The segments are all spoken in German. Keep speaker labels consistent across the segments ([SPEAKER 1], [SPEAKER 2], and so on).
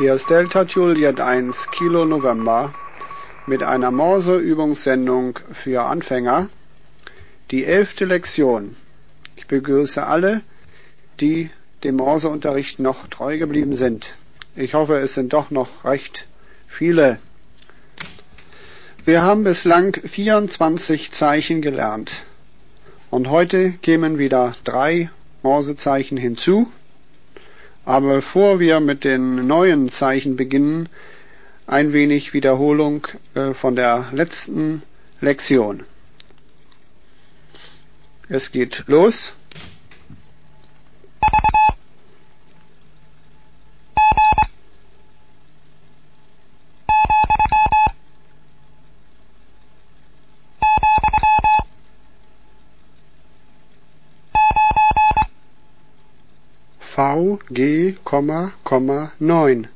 [SPEAKER 1] Hier ist Delta Juliet 1 Kilo November mit einer Morse-Übungssendung für Anfänger. Die elfte Lektion. Ich begrüße alle, die dem Morseunterricht noch treu geblieben sind. Ich hoffe, es sind doch noch recht viele. Wir haben bislang 24 Zeichen gelernt. Und heute kämen wieder drei Morsezeichen hinzu. Aber bevor wir mit den neuen Zeichen beginnen, ein wenig Wiederholung äh, von der letzten Lektion. Es geht los. V G, neun.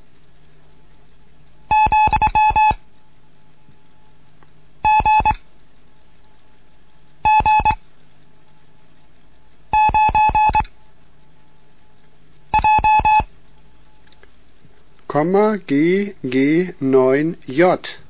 [SPEAKER 1] Komma G G neun J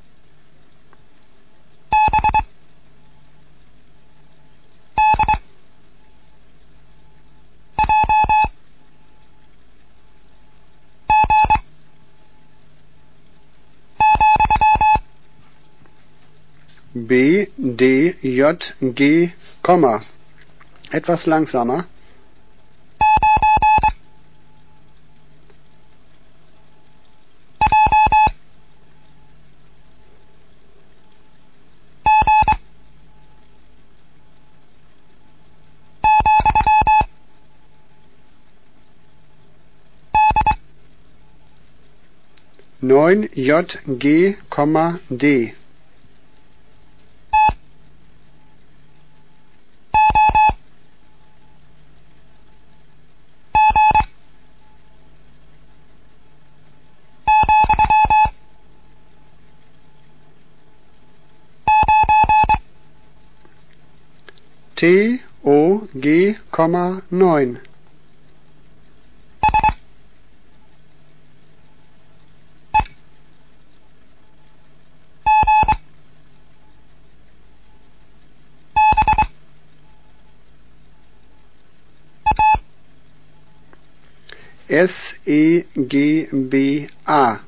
[SPEAKER 1] B, D, J, G, Komma. Etwas langsamer. Neun J G, D T O G, neun. S E G B A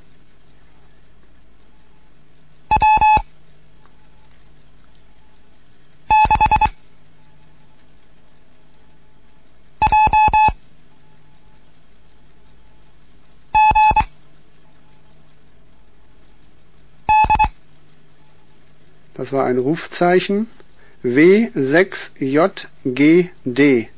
[SPEAKER 1] Das war ein Rufzeichen. W6JGD.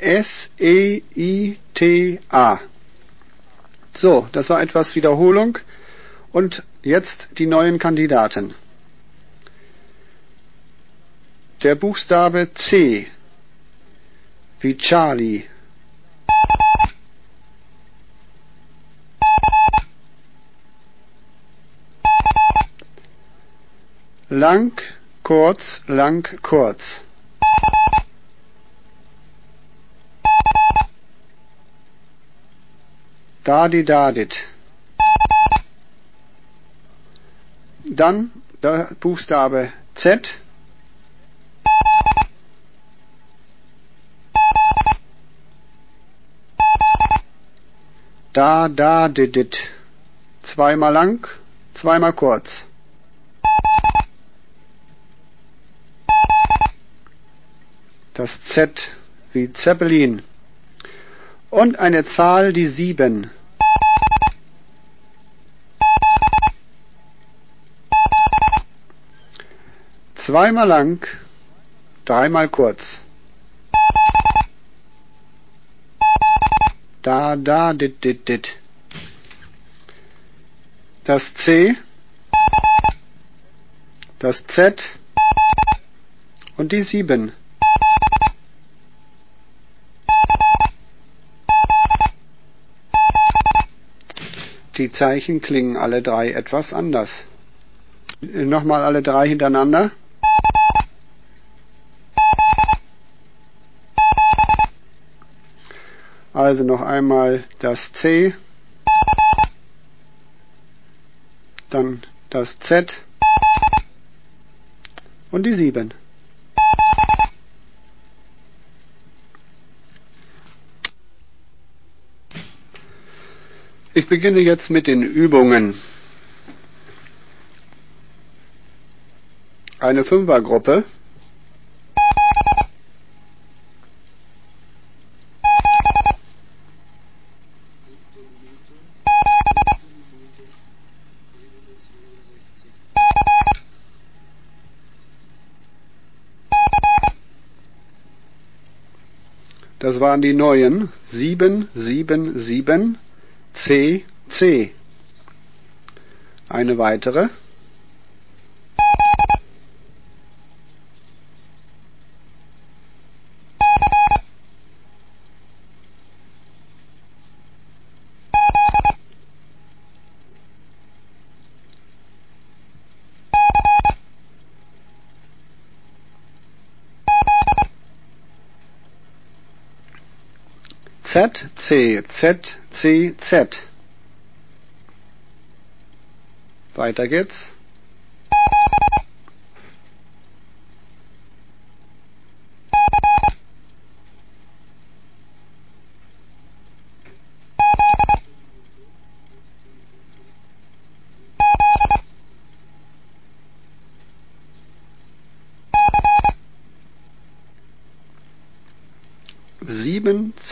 [SPEAKER 1] S-E-I-T-A. So, das war etwas Wiederholung. Und jetzt die neuen Kandidaten. Der Buchstabe C wie Charlie. Lang, kurz, lang, kurz. Dadi dadit. Dann der Buchstabe Z Da, da, didit. Zweimal lang, zweimal kurz. Das Z wie Zeppelin. Und eine Zahl, die sieben. Zweimal lang, dreimal kurz. Da, da, dit, dit, dit. Das C, das Z und die 7. Die Zeichen klingen alle drei etwas anders. Nochmal alle drei hintereinander. Also noch einmal das C, dann das Z und die 7. Ich beginne jetzt mit den Übungen. Eine Fünfergruppe. Das waren die neuen. Sieben, sieben, sieben. C, C. Eine weitere. Z, C, Z, C, Z. Weiter geht's.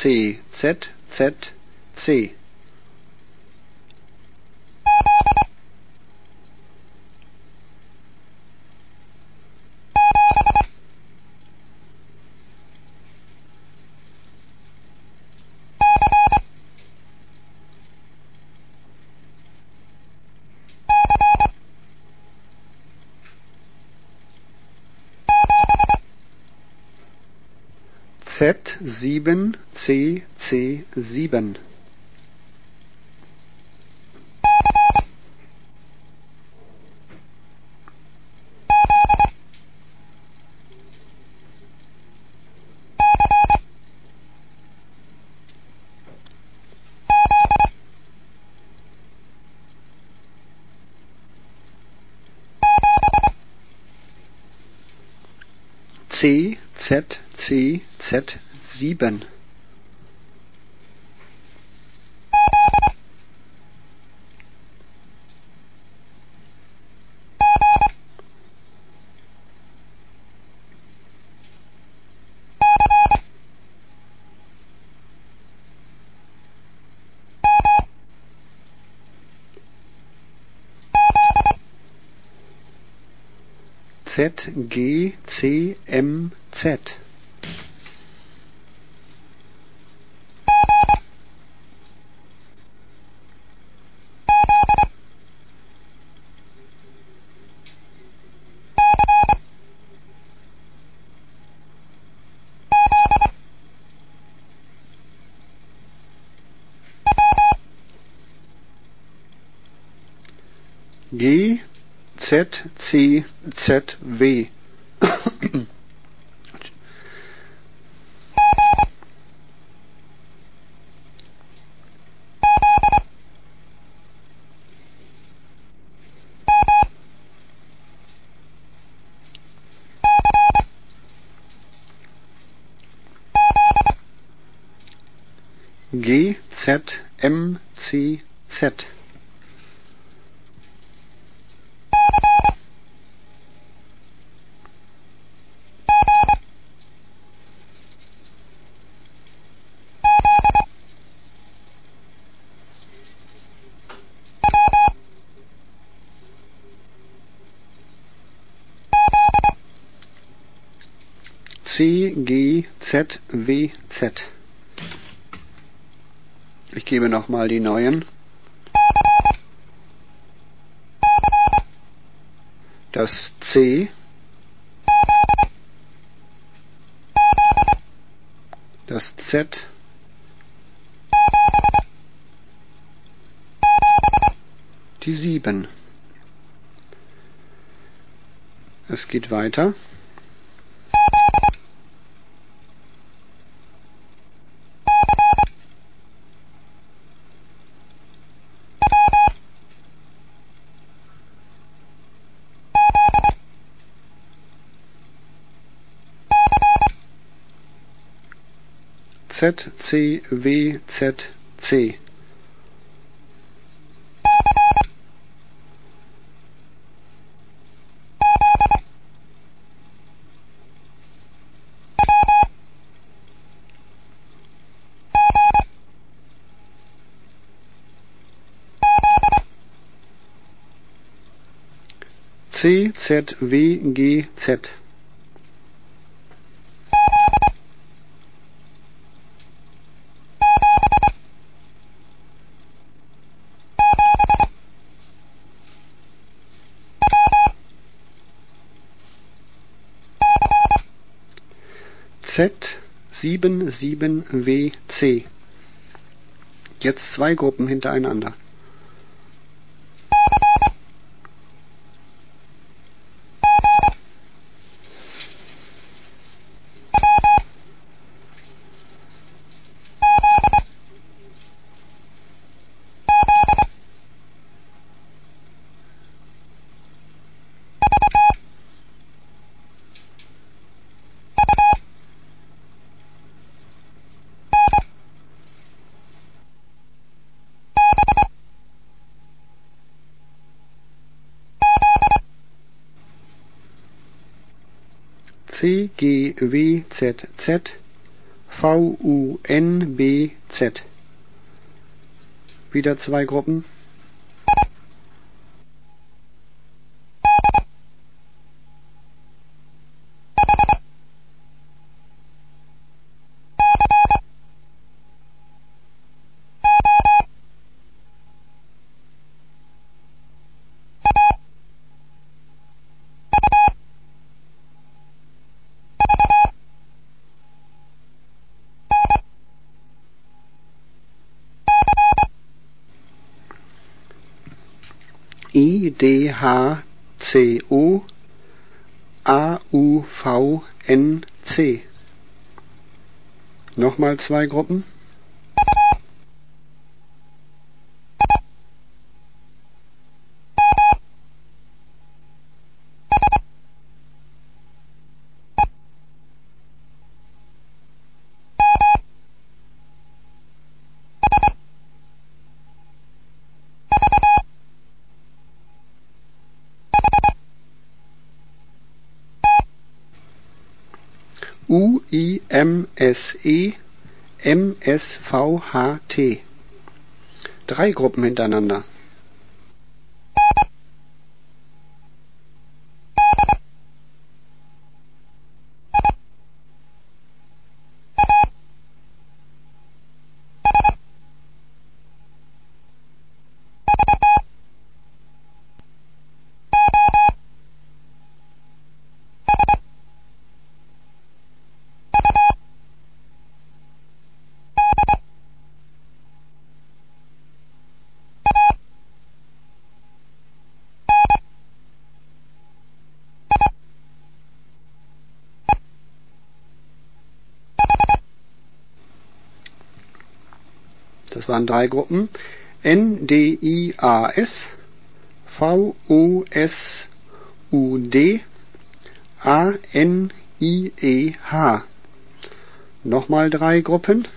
[SPEAKER 1] C Z Z C Z sieben C C sieben. C Z C Z sieben Z G Z C Z W. G Z M C Z C G Z Ich gebe nochmal die neuen. Das C das Z die 7. Es geht weiter. ZCWZC. Z. Z77WC. Jetzt zwei Gruppen hintereinander. C G W Z Z V U N B Z. Wieder zwei Gruppen. I D H C O A U V N C. Nochmal zwei Gruppen. U I M S E M S V H T. Drei Gruppen hintereinander. Das waren drei Gruppen. N, D, I, A, S, V, O, S, U, D, A, N, I, E, H. Nochmal drei Gruppen.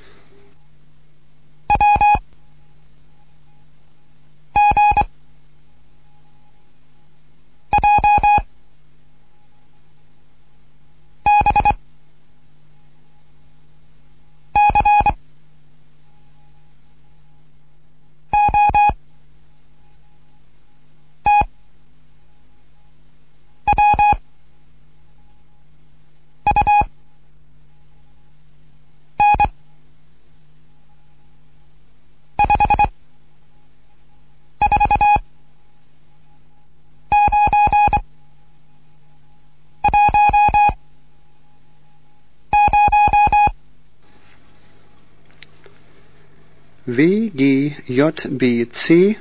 [SPEAKER 1] W, G, J, B, C,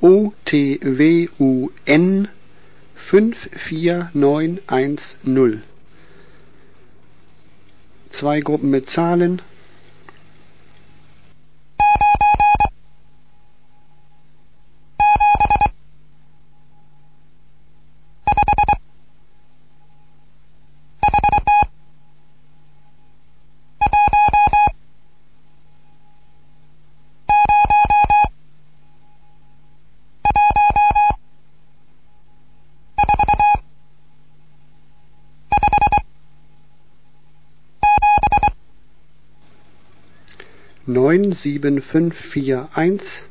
[SPEAKER 1] OTWUN 54910. Zwei Gruppen mit Zahlen. Neun sieben fünf vier eins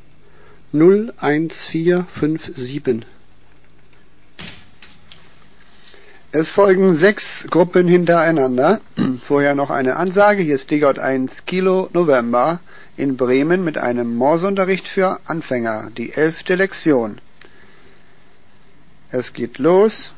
[SPEAKER 1] null eins vier fünf sieben. Es folgen sechs Gruppen hintereinander. Vorher noch eine Ansage. Hier ist Digott 1 Kilo November in Bremen mit einem Morsunterricht für Anfänger, die elfte Lektion. Es geht los.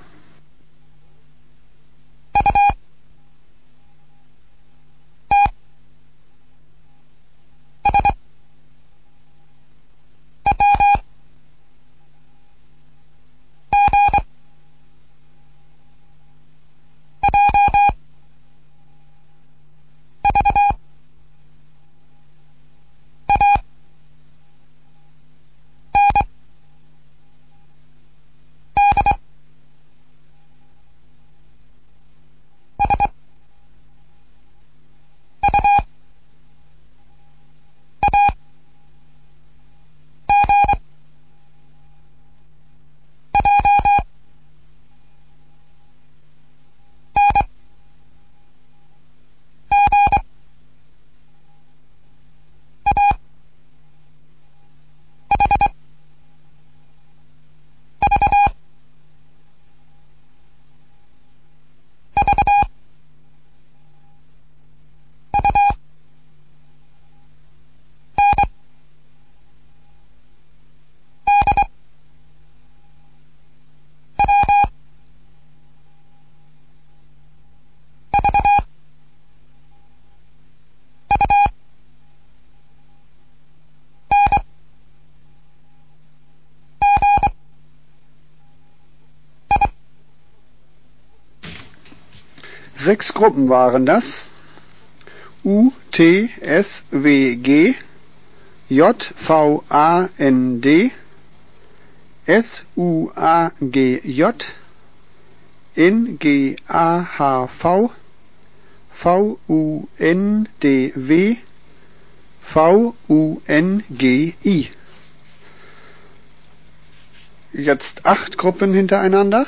[SPEAKER 1] Sechs Gruppen waren das. U, T, S, W, G, J, V, A, N, D, S, U, A, G, J, N, G, A, H, V, V, U, N, D, W, V, U, N, G, I. Jetzt acht Gruppen hintereinander.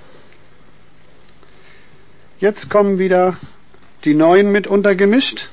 [SPEAKER 1] Jetzt kommen wieder die neuen mit untergemischt.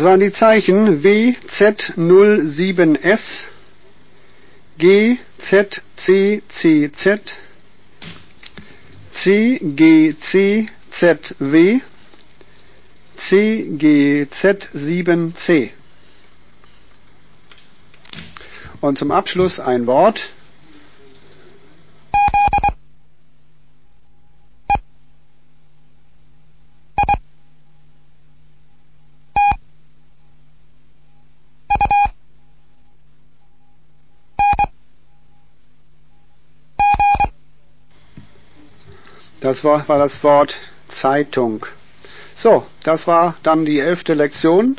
[SPEAKER 1] Das waren die Zeichen WZ07S, GZCCZ, CGCZW, CGZ7C. Und zum Abschluss ein Wort. Das war, war das Wort Zeitung. So, das war dann die elfte Lektion.